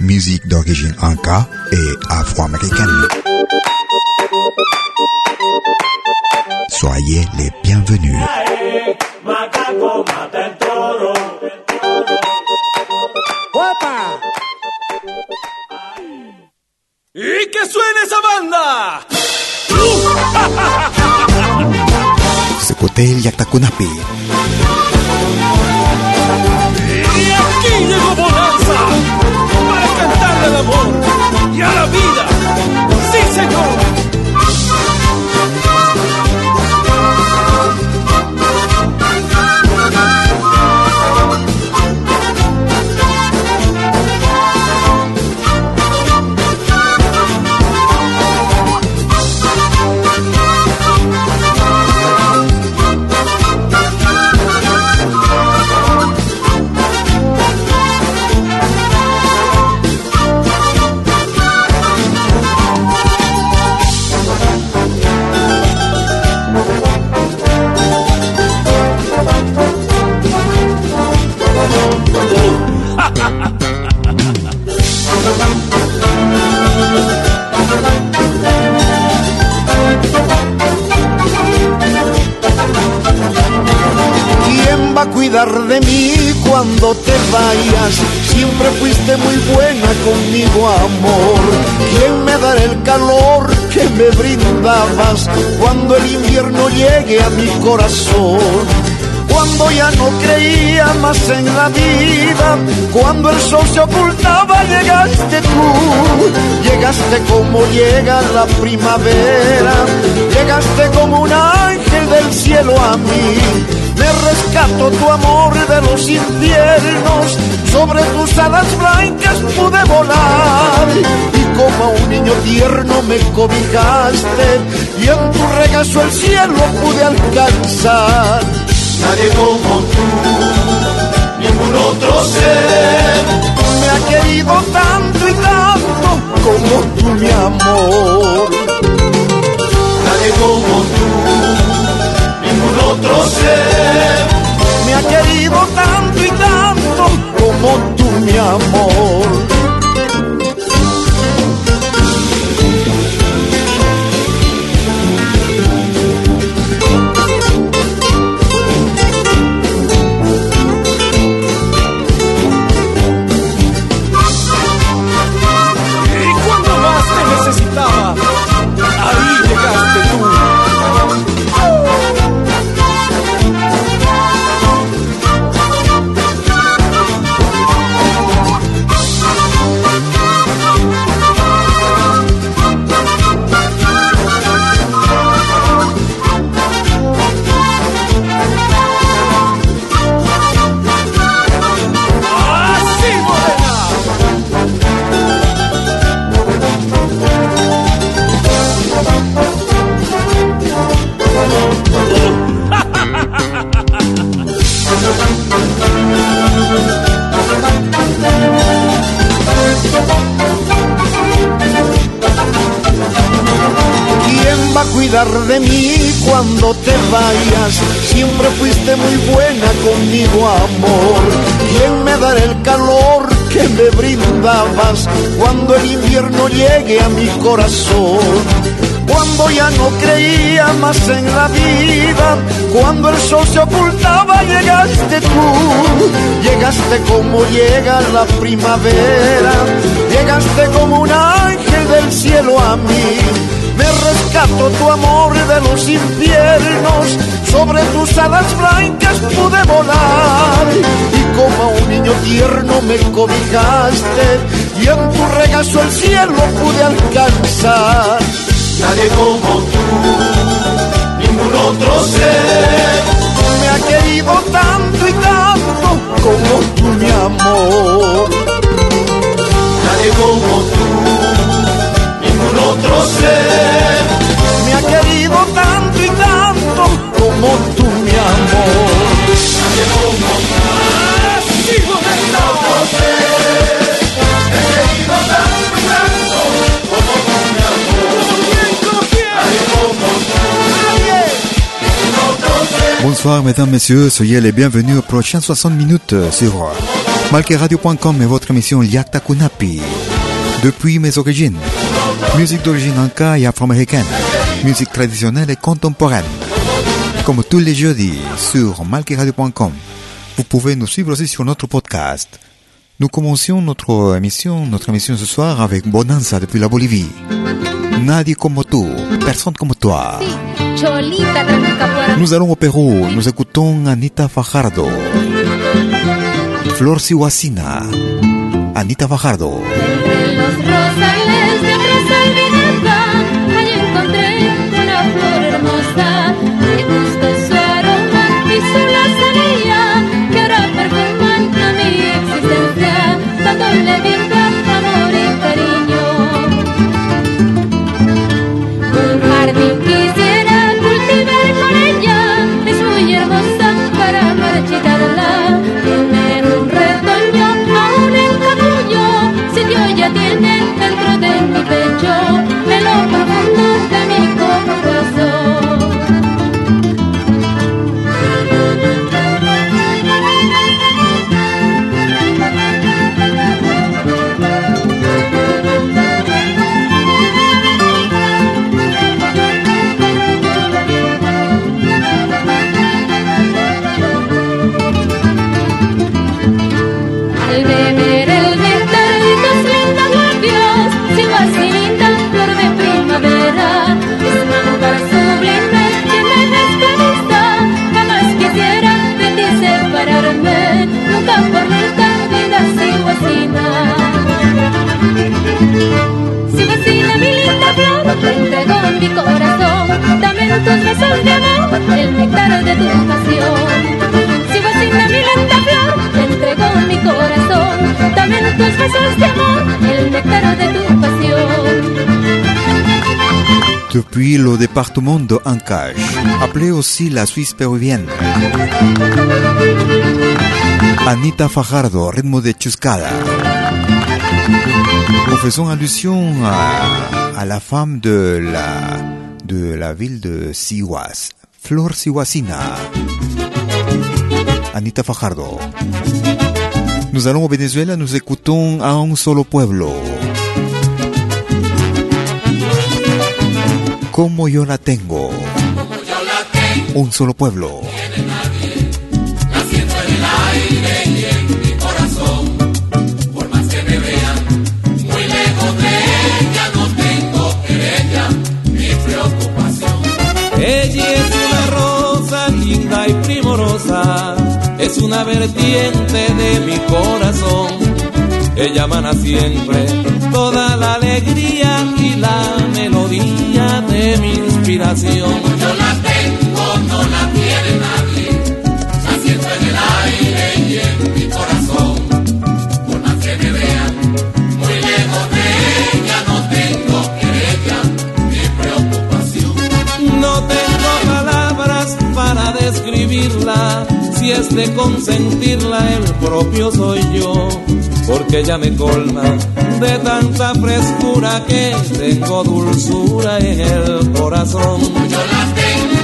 musique d'origine anka et afro-américaine. Soyez les bienvenus. ¡Y que suene esa banda! Se cotel y ¿Quién va a cuidar de mí cuando te vayas? Siempre fuiste muy buena conmigo, amor. ¿Quién me dará el calor que me brindabas cuando el invierno llegue a mi corazón? Cuando ya no creía más en la vida, cuando el sol se ocultaba, llegaste tú. Llegaste como llega la primavera, llegaste como un ángel del cielo a mí. Rescato tu amor de los infiernos, sobre tus alas blancas pude volar. Y como a un niño tierno me cobijaste, y en tu regazo el cielo pude alcanzar. Nadie como tú, ningún otro ser. Me ha querido tanto y tanto como tú, mi amor. Nadie como tú, ningún otro ser. Me ha querido tanto y tanto como tú, mi amor. Mí cuando te vayas? Siempre fuiste muy buena conmigo, amor. ¿Quién me dará el calor que me brindabas cuando el invierno llegue a mi corazón? Cuando ya no creía más en la vida, cuando el sol se ocultaba, llegaste tú. Llegaste como llega la primavera, llegaste como un ángel del cielo a mí. Me rescato tu amor de los infiernos, sobre tus alas blancas pude volar. Y como un niño tierno me cobijaste, y en tu regazo el cielo pude alcanzar. Nadie como tú, ningún otro ser. Me ha querido tanto y tanto como tú, mi amor. Nadie como tú, Bonsoir, mesdames, messieurs, soyez les bienvenus aux prochaines 60 minutes sur malqueradio.com et votre émission Yakta Kunapi. Depuis mes origines, musique d'origine anka et afro-américaine, musique traditionnelle et contemporaine. Comme tous les jeudis sur malqueradio.com, vous pouvez nous suivre aussi sur notre podcast. Nous commencions notre émission, notre émission ce soir avec Bonanza depuis la Bolivie. Nadie como tú, personne comme toi. Nous allons au Pérou, nous écoutons Anita Fajardo. Flor Sihuasina. Anita Fajardo. Those tus besos de amor, el néctar de tu pasión. Sigo así mi linda flor, te entrego mi corazón, dame tus besos de amor, el néctar de tu pasión. Depuis le département de Ancash, appelé aussi la Suisse péruvienne. Anita Fajardo, ritmo de chuscada. Nous faisons allusion à, à la femme de la, de la ville de Sihuas, Flor Sihuasina. Anita Fajardo. Nous allons au Venezuela, nous écoutons a un solo pueblo. Como yo la tengo. Un solo pueblo. Es una vertiente de mi corazón. Ella emana siempre toda la alegría y la melodía de mi inspiración. Yo la si es de consentirla el propio soy yo, porque ella me colma de tanta frescura que tengo dulzura en el corazón. Yo tengo,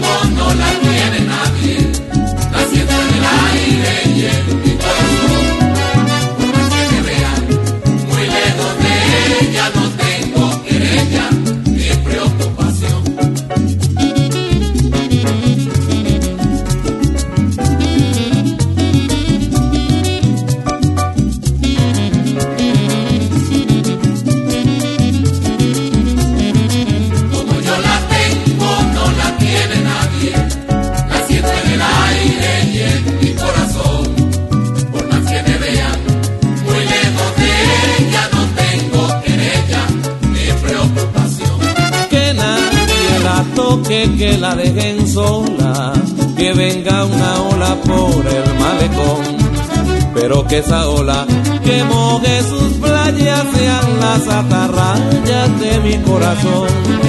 que esa ola que moje sus playas sean las atarrayas de mi corazón.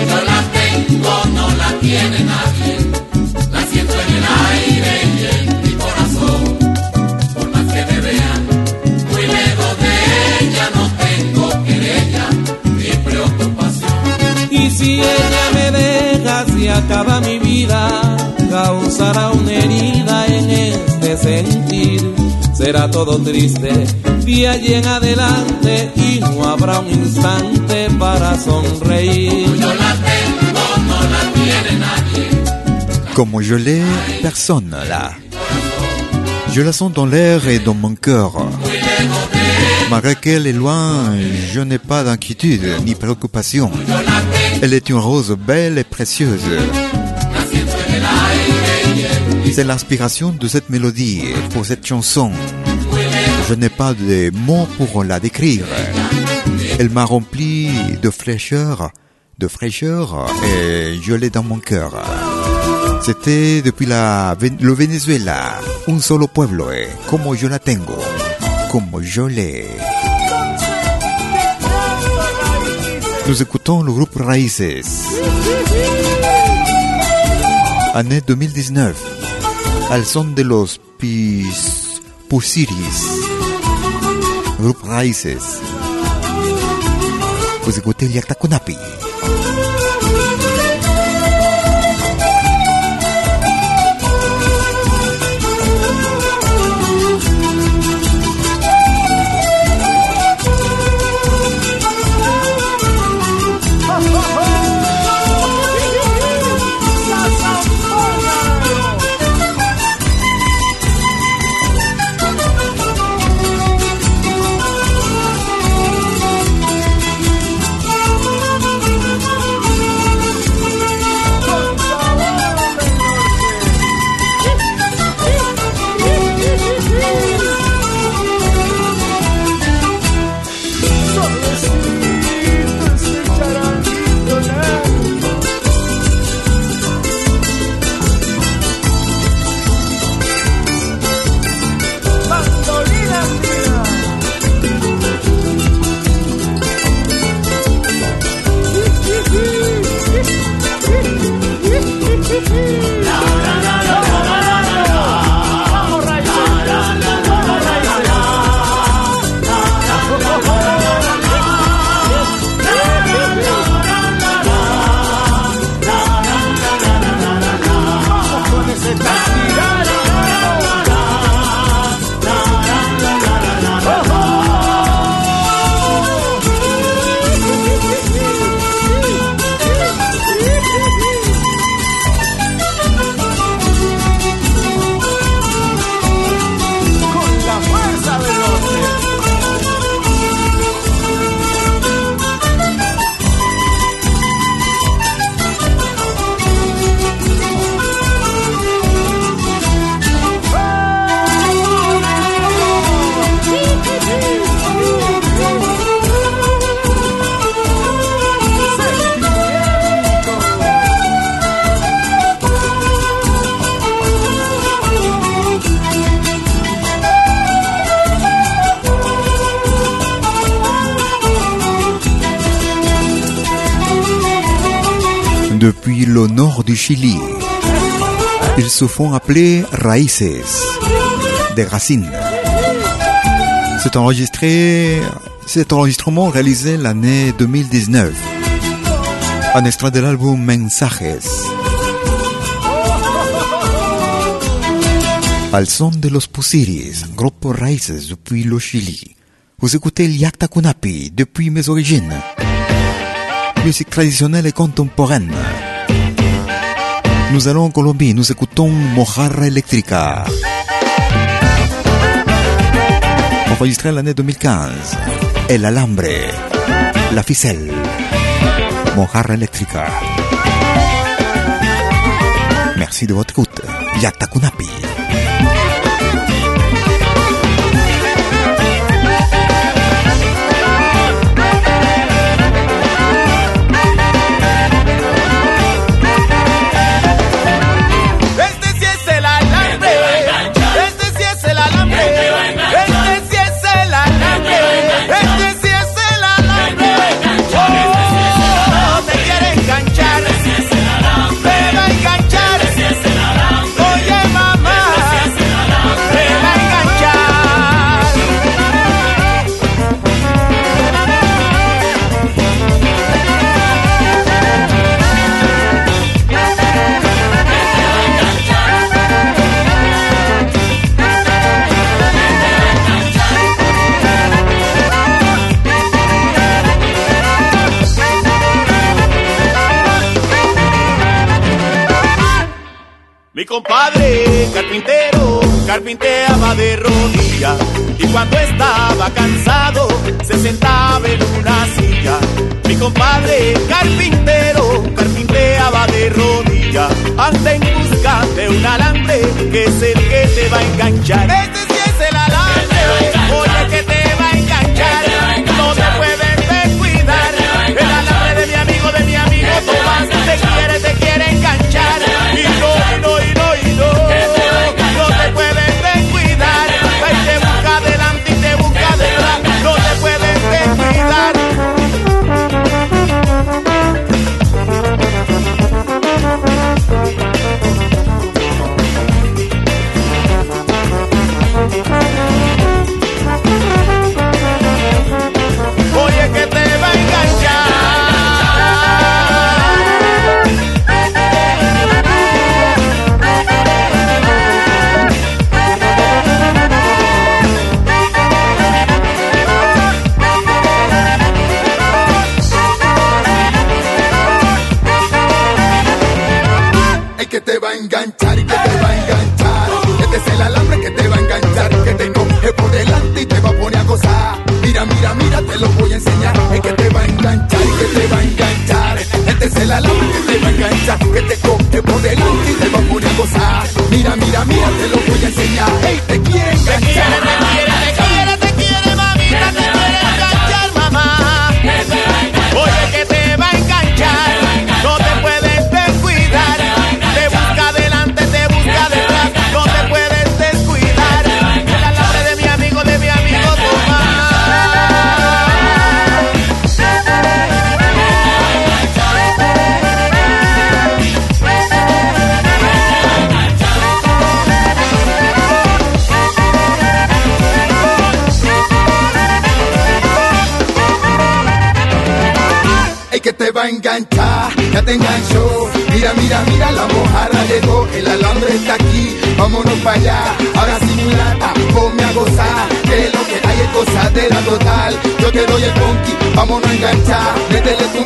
Yo la tengo, no la tiene nadie, la siento en el aire y en mi corazón. Por más que me vean muy lejos de ella, no tengo querella ni preocupación. Y si ella me deja, si acaba mi vida, causará una herida en este sentir será todo triste de allí en adelante y no habrá un instante para sonreír. Yo la tengo, no la tiene nadie. Comme je l'ai, personne là. Je la sens dans l'air et dans mon cœur. Malgré qu'elle est loin, je n'ai pas d'inquiétude ni préoccupation. Elle est une rose belle et précieuse. C'est l'inspiration de cette mélodie pour cette chanson. Je n'ai pas de mots pour la décrire. Elle m'a rempli de fraîcheur, de fraîcheur et je l'ai dans mon cœur. C'était depuis le Venezuela, un solo pueblo, eh, como yo la tengo, como yo l'ai. Nous écoutons le groupe Raíces. Année 2019. Al son de los pis, pusiris, grupo raíces, pues escuté el Kunapi. du Chili. Ils se font appeler Raíces, des racines. C'est enregistré, cet enregistrement réalisé l'année 2019. Un extrait de l'album Mensajes. Al son de los Pusiris, groupe Raíces depuis le Chili. Vous écoutez Yakta Kunapi depuis mes origines. Musique traditionnelle et contemporaine. Nous allons en Colombie, nous écoutons Mojarra Eléctrica. Enregistré l'année 2015. El Alambre. La Ficelle. Mojarra Eléctrica. Merci de votre écoute. Yatakunapi. Carpintero carpinteaba de rodillas y cuando estaba cansado se sentaba en una silla. Mi compadre carpintero carpinteaba de rodillas anda en busca de un alambre que es el que te va a enganchar. Este sí es el alambre, oye que te va a enganchar, no te puedes descuidar. El alambre de mi amigo, de mi amigo Tomás, te quiere, te quiere enganchar. Y no, y no, y no, y no, te va a enganchar. Que te delante y te va a poner a gozar. Mira, mira, mira, te lo voy a enseñar. Hey, te quiere Te quiere, enganchar.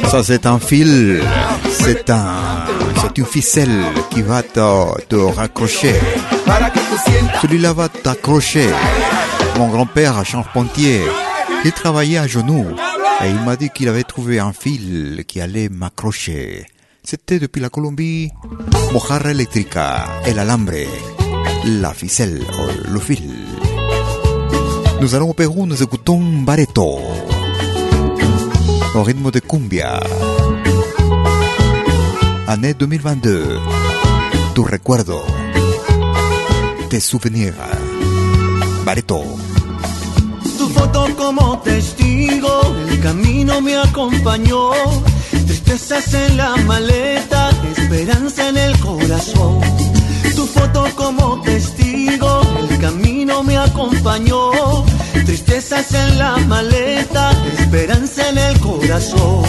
Ça, c'est un fil, c'est un, c'est une ficelle qui va te, te raccrocher. Celui-là va t'accrocher. Mon grand-père, charpentier, il travaillait à genoux et il m'a dit qu'il avait trouvé un fil qui allait m'accrocher. C'était depuis la Colombie, mojarra eléctrica, el alambre, la ficelle, le fil. Nous allons au Pérou, nous écoutons Bareto, au rythme de cumbia. Année 2022, tu recuerdo, tes souvenirs. Bareto. Tu foto como testigo, el camino me acompañó. Tristezas en la maleta, esperanza en el corazón. Foto como testigo, el camino me acompañó. Tristezas en la maleta, esperanza en el corazón.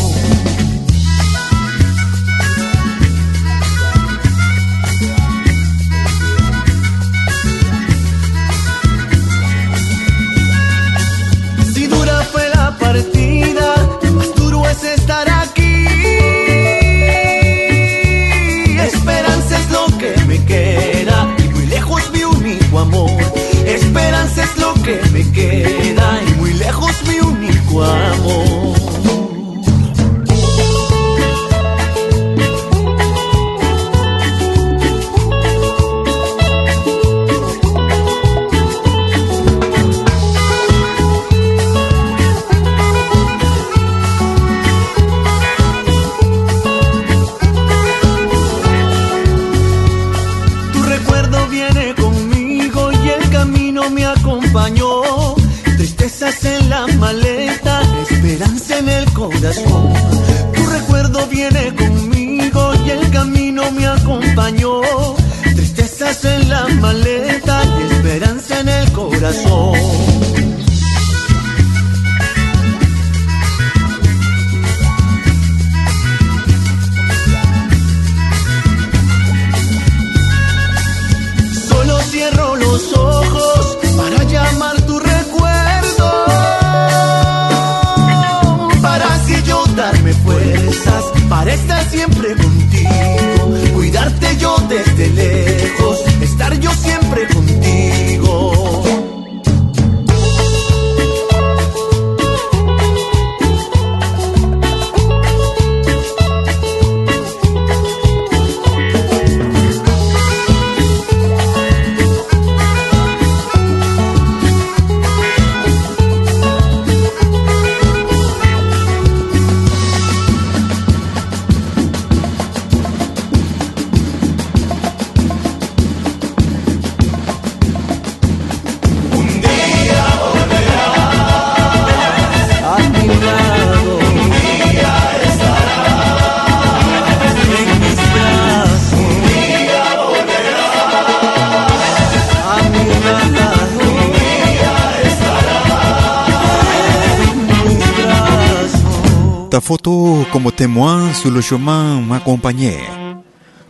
Photo comme témoin sur le chemin m'accompagnait,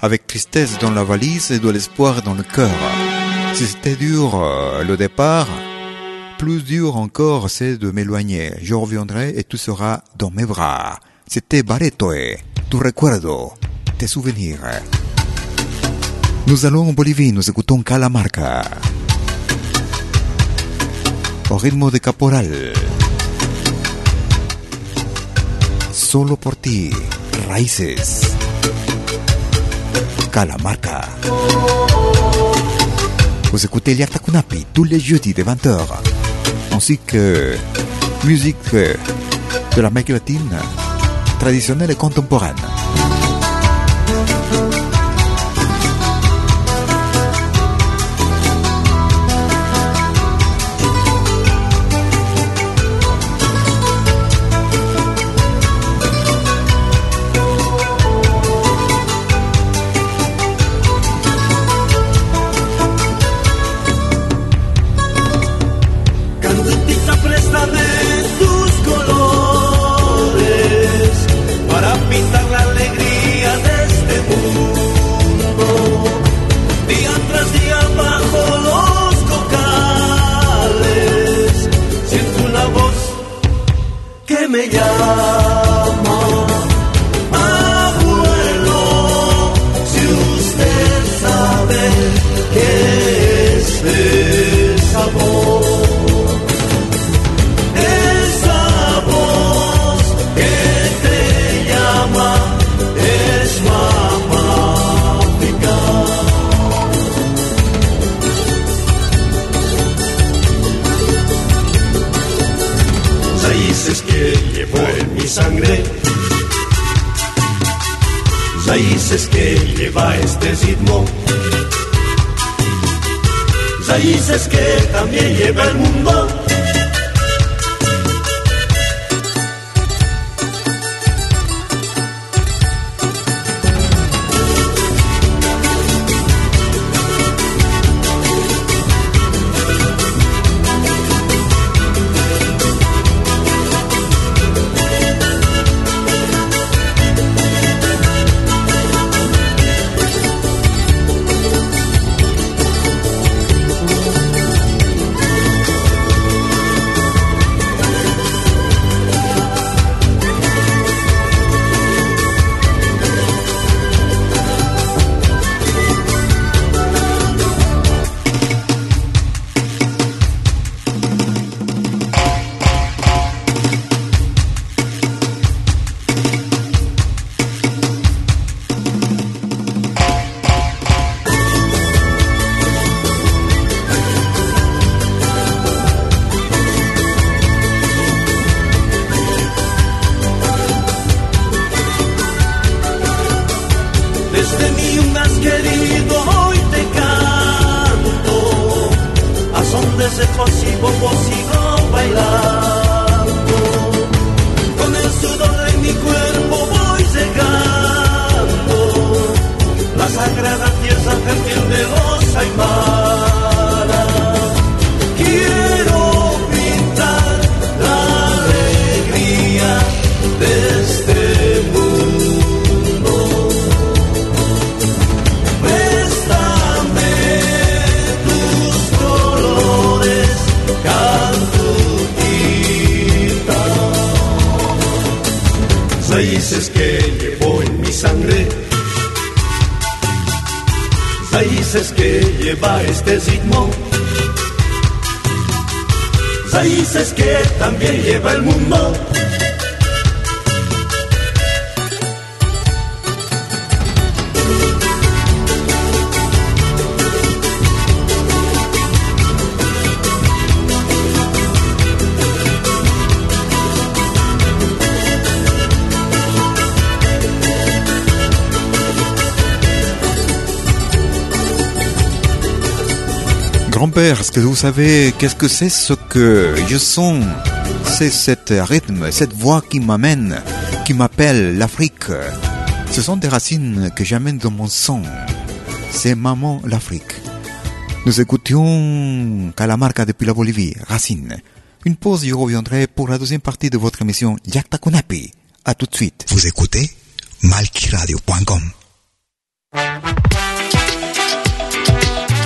avec tristesse dans la valise et de l'espoir dans le cœur. Si c'était dur euh, le départ, plus dur encore c'est de m'éloigner. Je reviendrai et tout sera dans mes bras. C'était Baretoe, tu recuerdo, tes souvenirs. Nous allons en Bolivie, nous écoutons Calamarca. Au rythme de caporal. Solo por ti, Raíces. Calamarca. Vous écoutez Liakta Kunapi tous les jeudis de 20h. Ainsi que musique de l'Amérique latine, traditionnelle et contemporaine. ella. Raíces que lleva este ritmo. Raíces que también lleva el mundo. Lleva este ritmo, raíces que también lleva el mundo. Grand-père, est-ce que vous savez qu'est-ce que c'est ce que je sens? C'est cet rythme, cette voix qui m'amène, qui m'appelle l'Afrique. Ce sont des racines que j'amène dans mon sang. C'est maman l'Afrique. Nous écoutions Calamarca depuis la Bolivie, Racine. Une pause, je reviendrai pour la deuxième partie de votre émission Yakta Kunapi. À tout de suite. Vous écoutez malquiradio.com.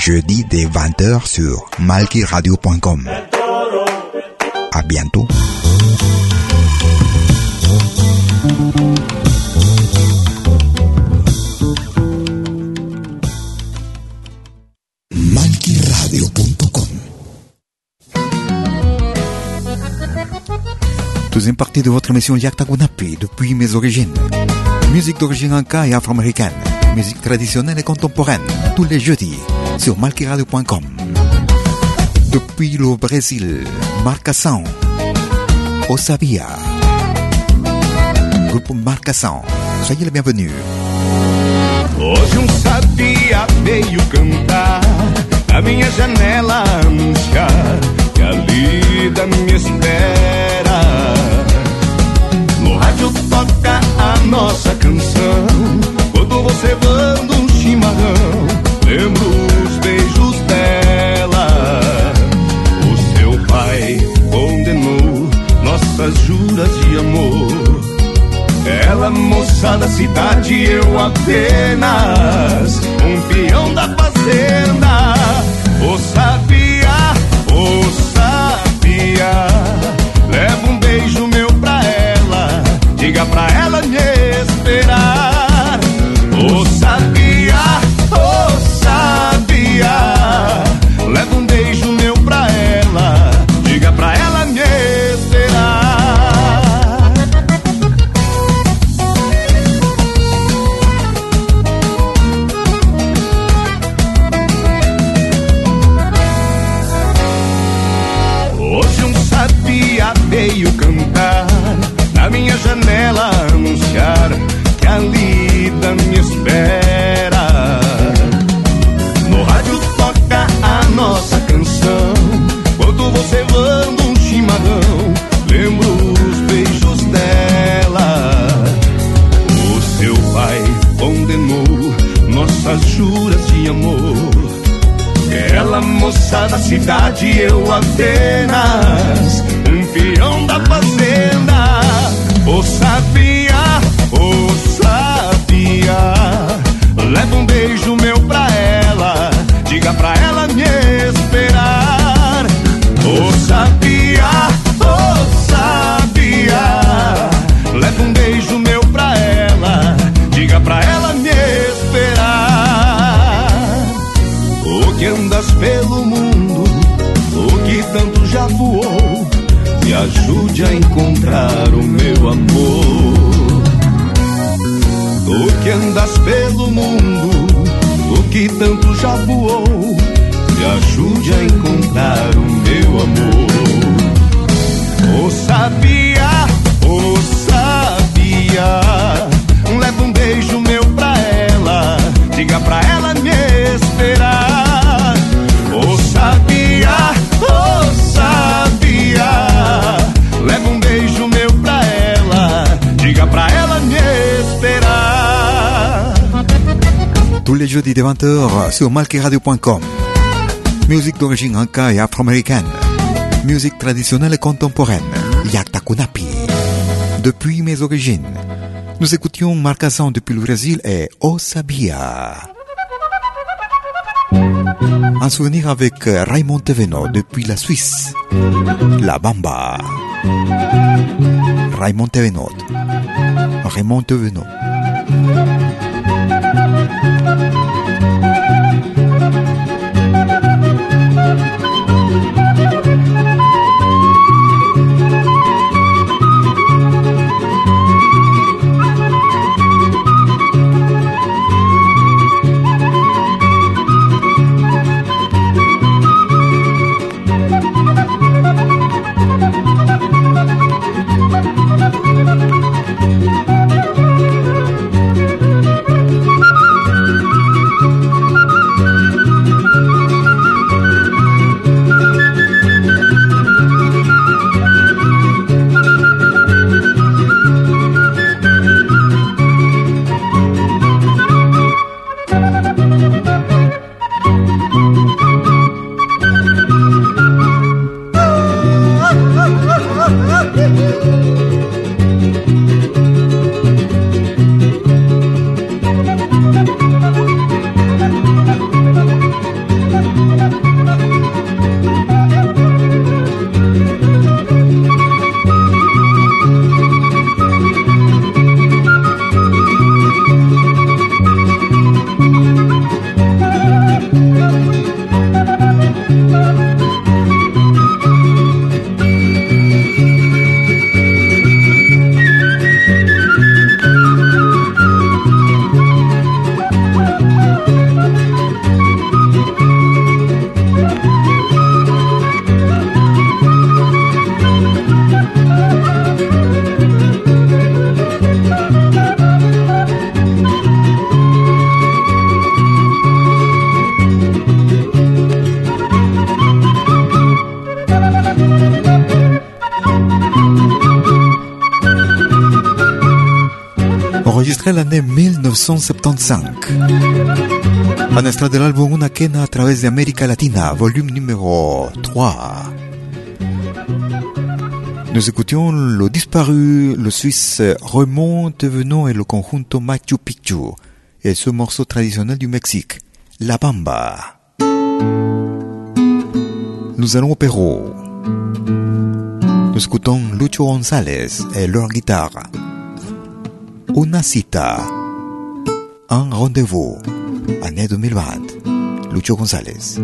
Jeudi dès 20h sur malkiradio.com. À bientôt. Deuxième partie de votre émission Yakta depuis mes origines. Musique d'origine inca et afro-américaine. Musique traditionnelle et contemporaine. Tous les jeudis sur malkiradio.com. Depuis le Brésil, Marcação. Osabia. Groupe Marcação. Soyez les bienvenus. Hoje um sabia veio cantar na minha janela anunciar que a lida me espera. Eu apenas um peão pelo mundo, o que tanto já voou, me ajude a encontrar o meu amor. O que andas pelo mundo, o que tanto já voou, me ajude a encontrar o meu amor. Oh sabia, Jeudis de 20h sur malkiradio.com. Musique d'origine inca et afro-américaine. Musique traditionnelle et contemporaine. Yakta Kunapi. Depuis mes origines. Nous écoutions Marcasan depuis le Brésil et O Sabia. Un souvenir avec Raymond Teveno depuis la Suisse. La Bamba. Raymond Teveno. Raymond Teveno. 1975. Un extrait de l'album Una Quena a través de América Latina, volume numéro 3. Nous écoutions le disparu, le Suisse Raymond Tevenot et le conjunto Machu Picchu, et ce morceau traditionnel du Mexique, La Bamba. Nous allons au Pérou. Nous écoutons Lucho González et leur guitare. Una cita. Un rendez-vous. Année 2020. Lucho González.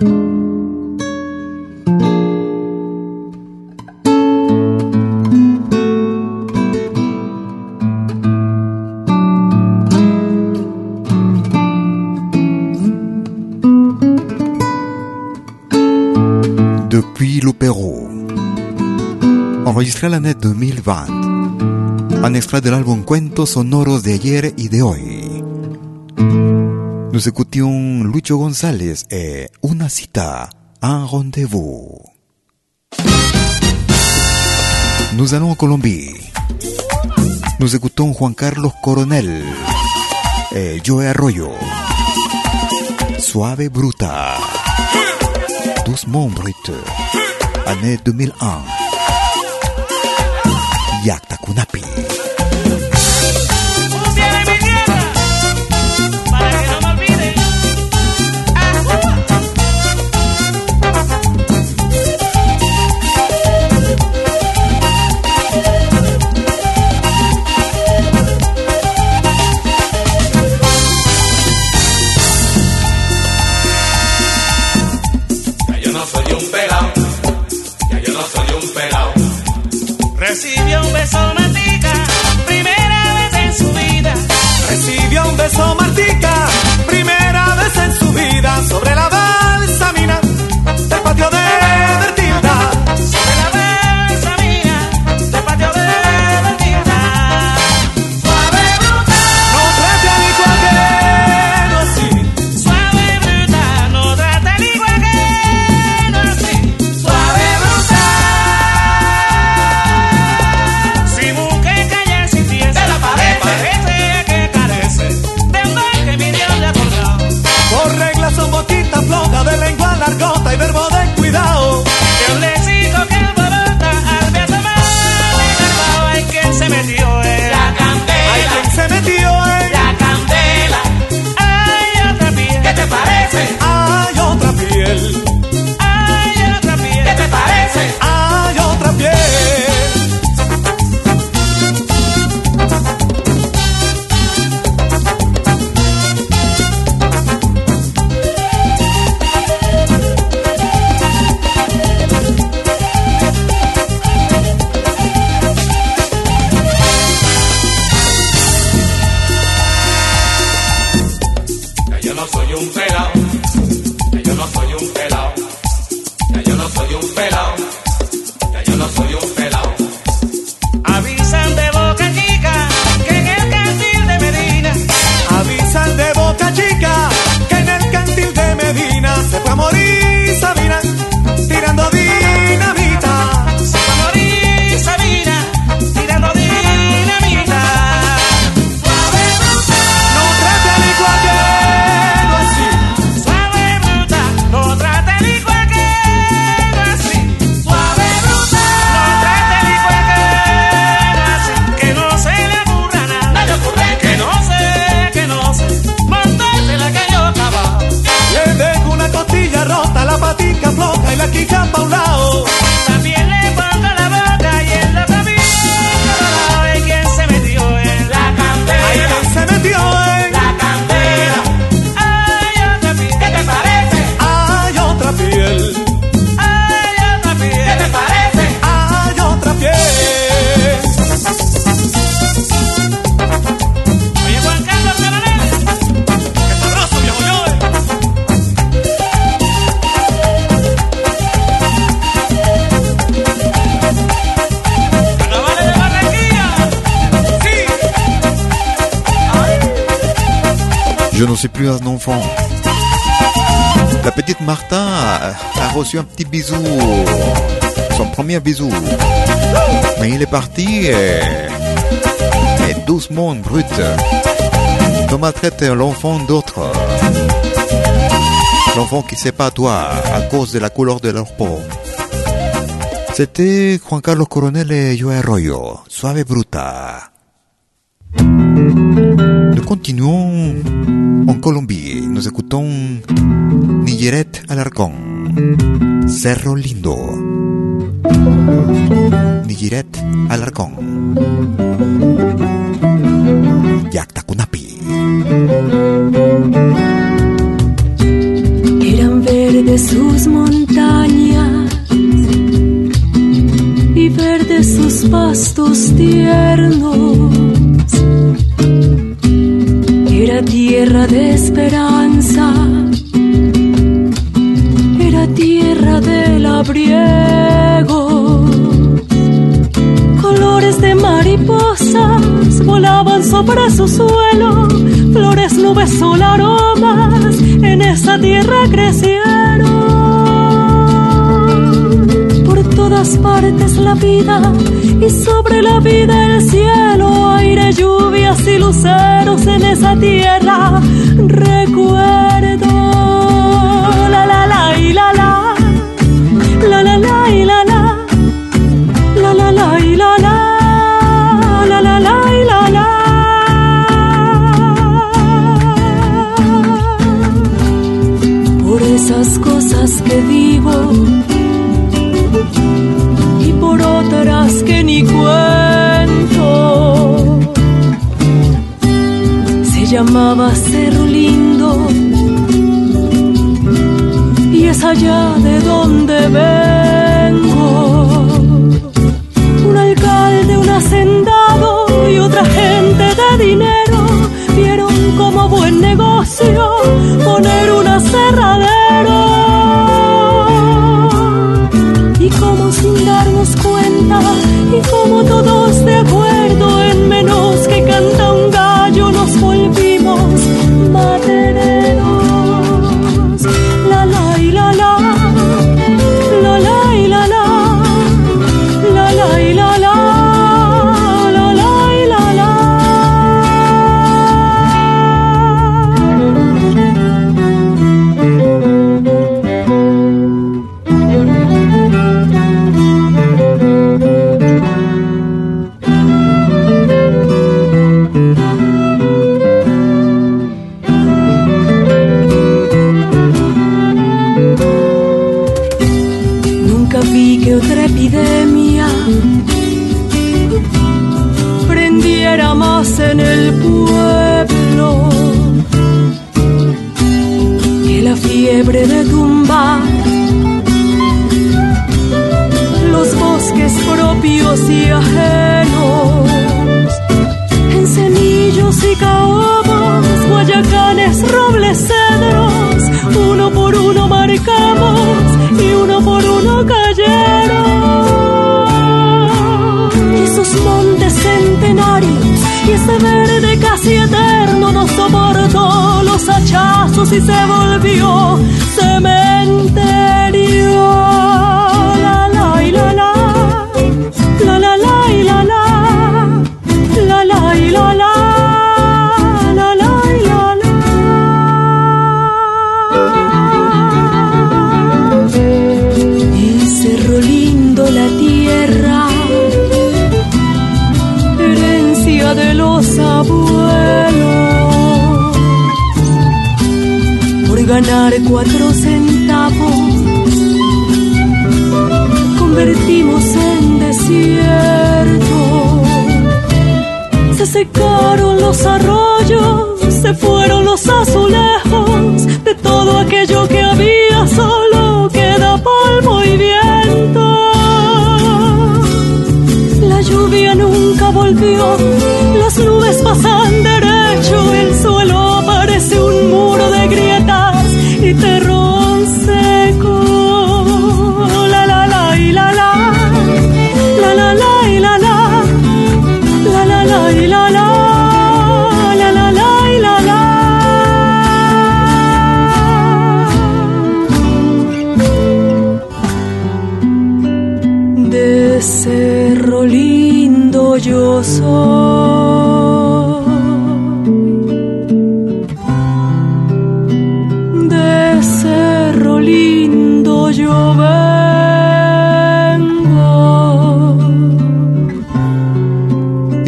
Depuis le Pérou. Enregistré l'année 2020. Un extrait de l'album Cuentos sonoros de ayer y de hoy. Écoutions Lucho González et Una cita, un rendez-vous. Nous allons en Colombie. Nous écoutons Juan Carlos Coronel et Joe Arroyo. Suave Bruta. Doucement Brut. Année 2001. Yakta Kunapi. só Martim. Je ne suis plus un enfant. La petite Martha a, reçu un petit bisou, son premier bisou. Mais il est parti et, et doucement, brut. Ne maltraite l'enfant d'autres. L'enfant qui sait pas toi à cause de la couleur de leur peau. C'était Juan Carlos Coronel et Joe Arroyo, Suave Bruta. Nous continuons en Colombie. Nous écoutons Nilleret Alarcón, Cerro Lindo. Nilleret Alarcón. Yactacunapi. Eran verdes sus montañas y verdes sus pastos tiernos. Era tierra de esperanza, era tierra del abriego. Colores de mariposas volaban sobre su suelo, flores, nubes, sol, aromas, en esa tierra crecieron. Todas partes la vida y sobre la vida el cielo, aire, lluvias y luceros en esa tierra. Recuerdo la la la y la la, la la la y la la, la la la y la la, la la la y la la. Por esas cosas que digo los hachazos y se volvió cementerio. Cuatro centavos, convertimos en desierto. Se secaron los arroyos, se fueron los azulejos, de todo aquello que había solo queda polvo y viento. La lluvia nunca volvió, Söyle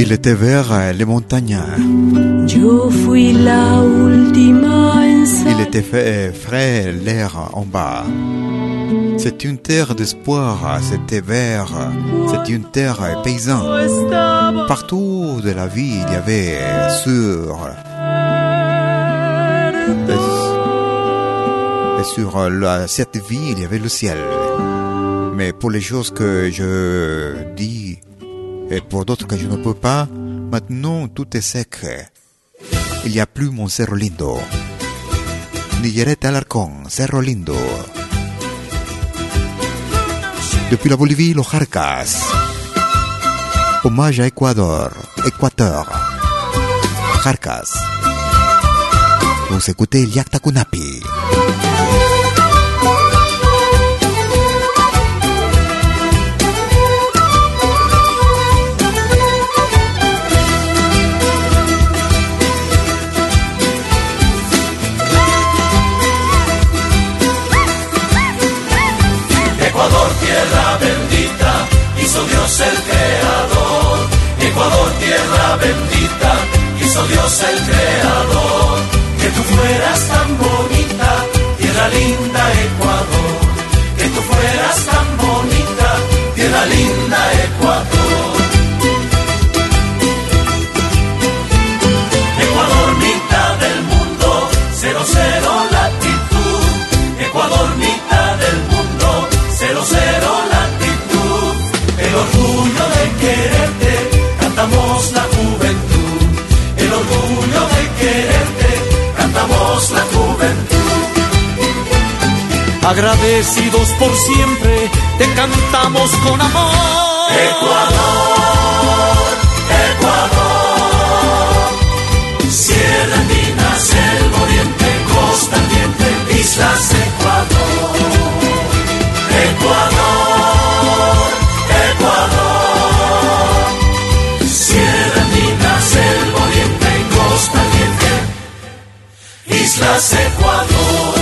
Il était vers euh, les montagnes. Il était fait frais l'air en bas. C'est une terre d'espoir, c'était vert, c'est une terre paysan. Partout de la vie, il y avait sur et sur la- cette vie, il y avait le ciel. Mais pour les choses que je dis et pour d'autres que je ne peux pas, maintenant tout est sec. Il n'y a plus mon Cerro Lindo. Nillerete Alarcón, Cerro Lindo. Depuis la Bolivie, los Jarcas. Hommage à Équateur, Équateur. Jarcas. Vous écoutez Liakta Kunapi. Dios el creador. Ecuador, tierra bendita, hizo Dios el creador. Que tú fueras tan bonita, tierra linda Ecuador. Agradecidos por siempre, te cantamos con amor. Ecuador, Ecuador. Sierra Andinas, el Oriente, Costa Ardiente, Islas Ecuador. Ecuador, Ecuador. Sierra Andinas, el Oriente, Costa Ardiente, Islas. Ecuador,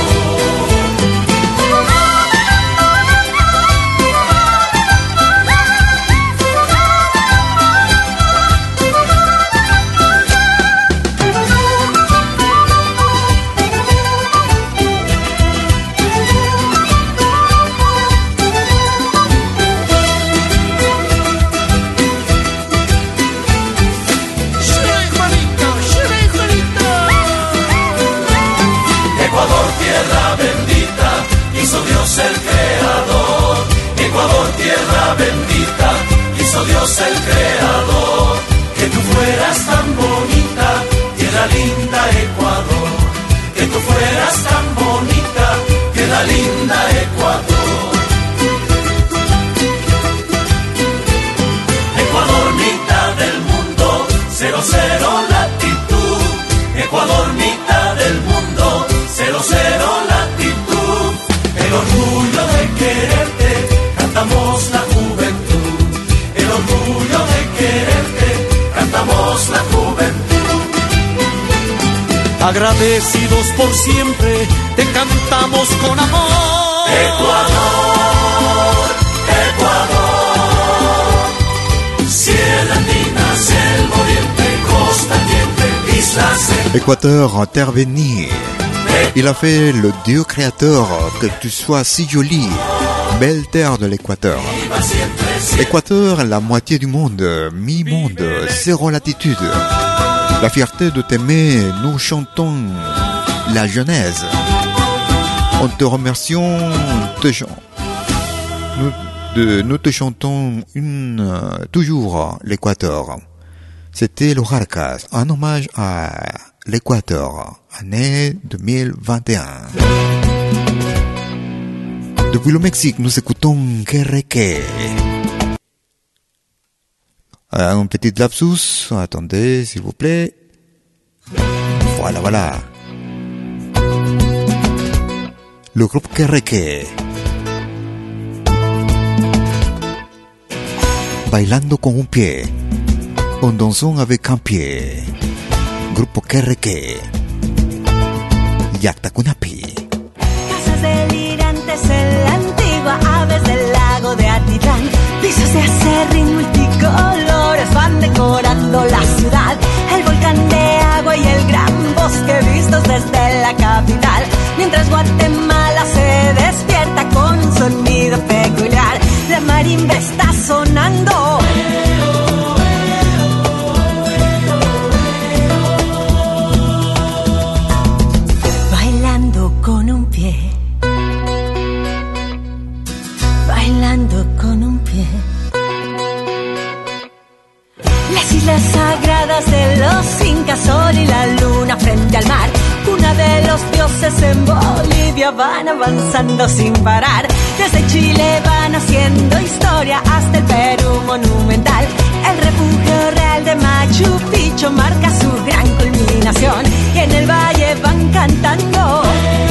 Dios el creador. Que tú fueras tan bonita, tierra linda Ecuador. Que tú fueras tan bonita, tierra linda Ecuador. Ecuador, mitad del mundo, cero cero latitud. Ecuador, mitad del mundo, cero cero latitud. El orgullo de quererte, cantamos la Agradecidos por siempre, te cantamos con amor. Ecuador, Ecuador. Sierra Andinas, el Oriente, Costa Ardiente, Islas Équateur, terre bénie. Il a fait le Dieu créateur que tu sois si jolie, belle terre de l'Équateur. Équateur, la moitié du monde, mi-monde, zéro latitude. La fierté de t'aimer, nous chantons la Genèse. On te remercions, te chan- nous, te chantons une, toujours l'Équateur. C'était le un hommage à l'Équateur, année 2021. Depuis le Mexique, nous écoutons Querreque. Euh, Un petit lapsus, attendez s'il vous plaît. Voilà, voilà. Le groupe Querreque. Bailando con un pie. en dansant avec un pied. Grupo Kereke. Yakta Kunapi. Casas delirantes en la antigua, aves del lago de Atitán. Pisos de acerrín van decorando la ciudad. El volcán de agua y el gran bosque vistos desde la capital. Mientras Guatemala se despierta con sonido peculiar. La marimba está sonando. Sagradas de los incas, sol y la luna frente al mar. Una de los dioses en Bolivia van avanzando sin parar. Desde Chile van haciendo historia hasta el Perú monumental. El refugio real de Machu Picchu marca su gran culminación. Y en el valle van cantando.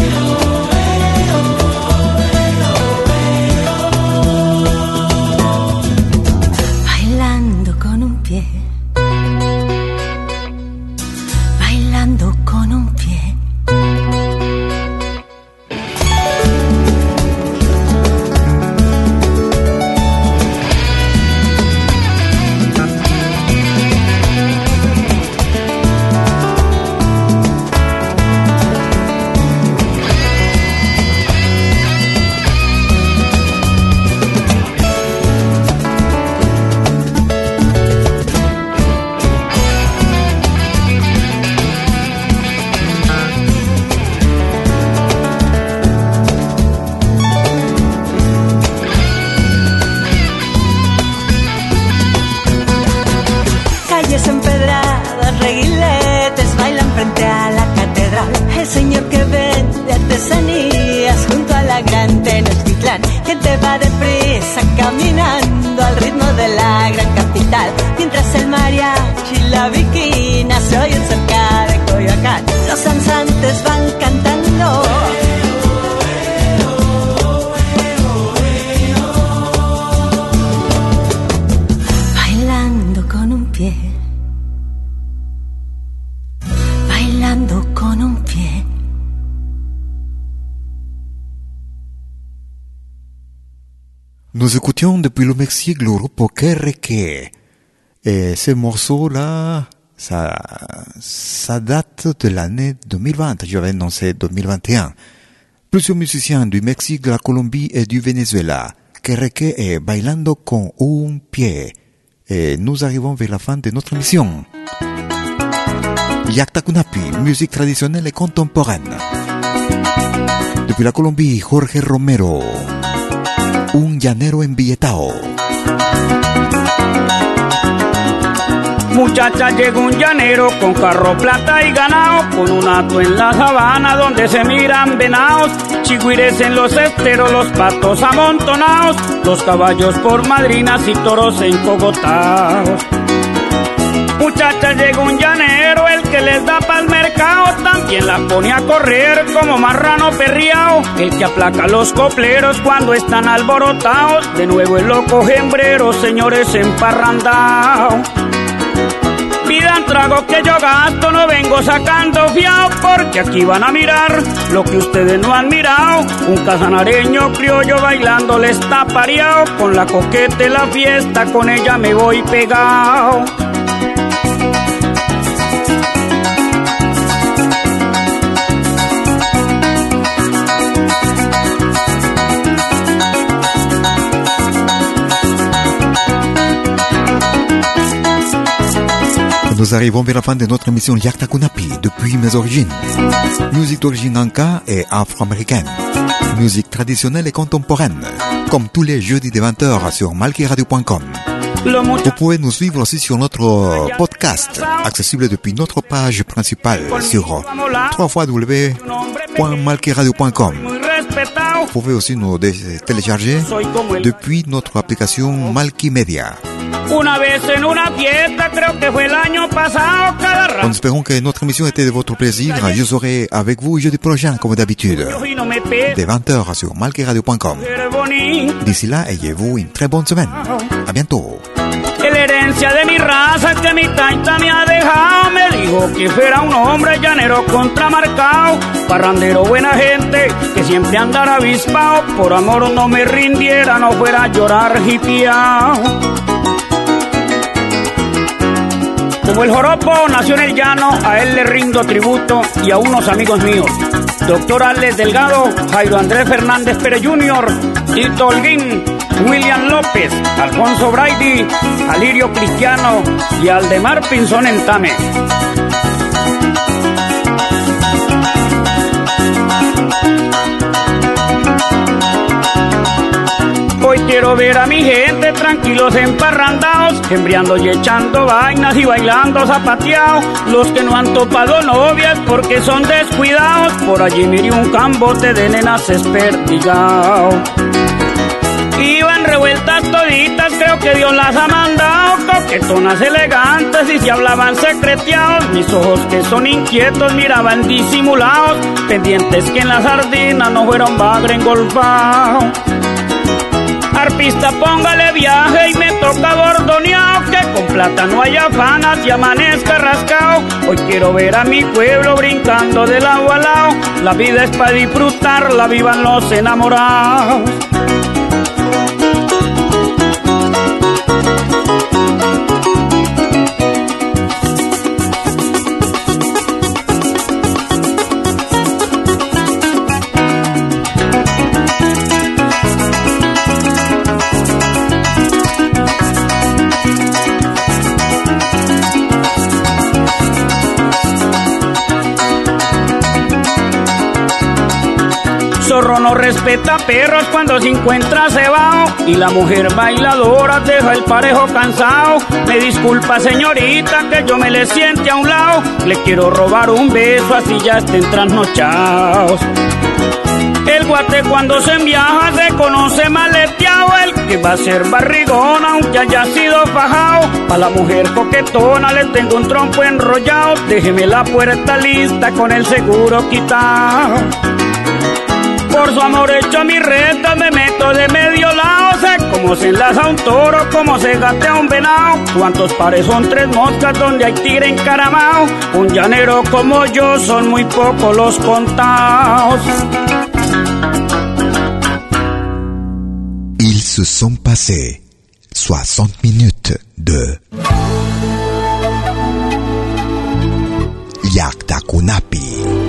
Écoutions depuis le Mexique le groupe Kereke. Et ce morceau-là, ça, ça date de l'année 2020. Je vais annoncer 2021. Plusieurs musiciens du Mexique, de la Colombie et du Venezuela. Kereke et Bailando con un pied. Et nous arrivons vers la fin de notre émission. Yakta Kunapi, musique traditionnelle et contemporaine. Depuis la Colombie, Jorge Romero. Un llanero embilletao. Muchacha llegó un llanero con carro, plata y ganado, con un hato en la sabana donde se miran venados, chigüires en los esteros, los patos amontonados, los caballos por madrinas y toros encogotados. Muchacha llegó un llanero, que les da pa'l mercado, también la pone a correr como marrano perriao, el que aplaca los copleros cuando están alborotados, de nuevo el loco hembrero, señores emparrandados. Pidan trago que yo gasto, no vengo sacando fiao, porque aquí van a mirar lo que ustedes no han mirado. Un casanareño criollo bailando le está pareado, con la coqueta y la fiesta, con ella me voy pegado. Nous arrivons vers la fin de notre émission Yakta Kunapi depuis mes origines. Musique d'origine anka et afro-américaine. Musique traditionnelle et contemporaine. Comme tous les jeudis de 20h sur malkiradio.com. Vous pouvez nous suivre aussi sur notre podcast, accessible depuis notre page principale sur www.malkiradio.com. Vous pouvez aussi nous télécharger depuis notre application Malkimedia. Una vez en una fiesta, creo que fue el año pasado, cada rato Nous espérons que notre émission était de votre plaisir. Je serai avec vous jeudi prochain, comme d'habitude, y no me pega. de 20h sur bonito. D'ici là, ayez-vous une très bonne semaine. À bientôt. La herencia de mi raza que mi taita me ha dejado. Me dijo que fuera un hombre llanero contramarcado, parrandero buena gente, que siempre andara avispado. Por amor no me rindiera, no fuera a llorar hipiao. Como el joropo nació en el llano, a él le rindo tributo y a unos amigos míos. Doctor Alex Delgado, Jairo Andrés Fernández Pérez Jr., Tito Holguín, William López, Alfonso Brady, Alirio Cristiano y Aldemar Pinzón Entame. Quiero ver a mi gente tranquilos emparrandados, embriando y echando vainas y bailando zapateados. Los que no han topado novias porque son descuidados, por allí miré un cambote de nenas desperdigado. Iban revueltas toditas, creo que Dios las ha mandado, coquetonas elegantes y se hablaban secreteados. Mis ojos que son inquietos miraban disimulados, pendientes que en la sardina no fueron bagre engolfado. Arpista, póngale viaje y me toca bordoneado, que con plata no haya afanas y amanezca rascado. Hoy quiero ver a mi pueblo brincando del agua al lado. La vida es para disfrutarla, vivan los enamorados. No respeta perros cuando se encuentra cebado y la mujer bailadora deja el parejo cansado. Me disculpa señorita que yo me le siente a un lado, le quiero robar un beso así ya estén trasnochados. El guate cuando se enviaja se conoce maleteado, el que va a ser barrigón aunque haya sido fajado. A la mujer coquetona le tengo un trompo enrollado, déjeme la puerta lista con el seguro quitado. Por su amor hecho a mi reta me meto de medio lado. Sé cómo se enlaza un toro, cómo se gatea un venado. Cuántos pares son tres moscas donde hay tigre encaramado. Un llanero como yo son muy pocos los contados. Ils se sont passés 60 minutes de Yakta Kunapi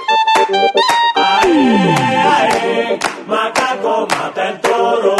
Ay, ay, macaco mata el toro.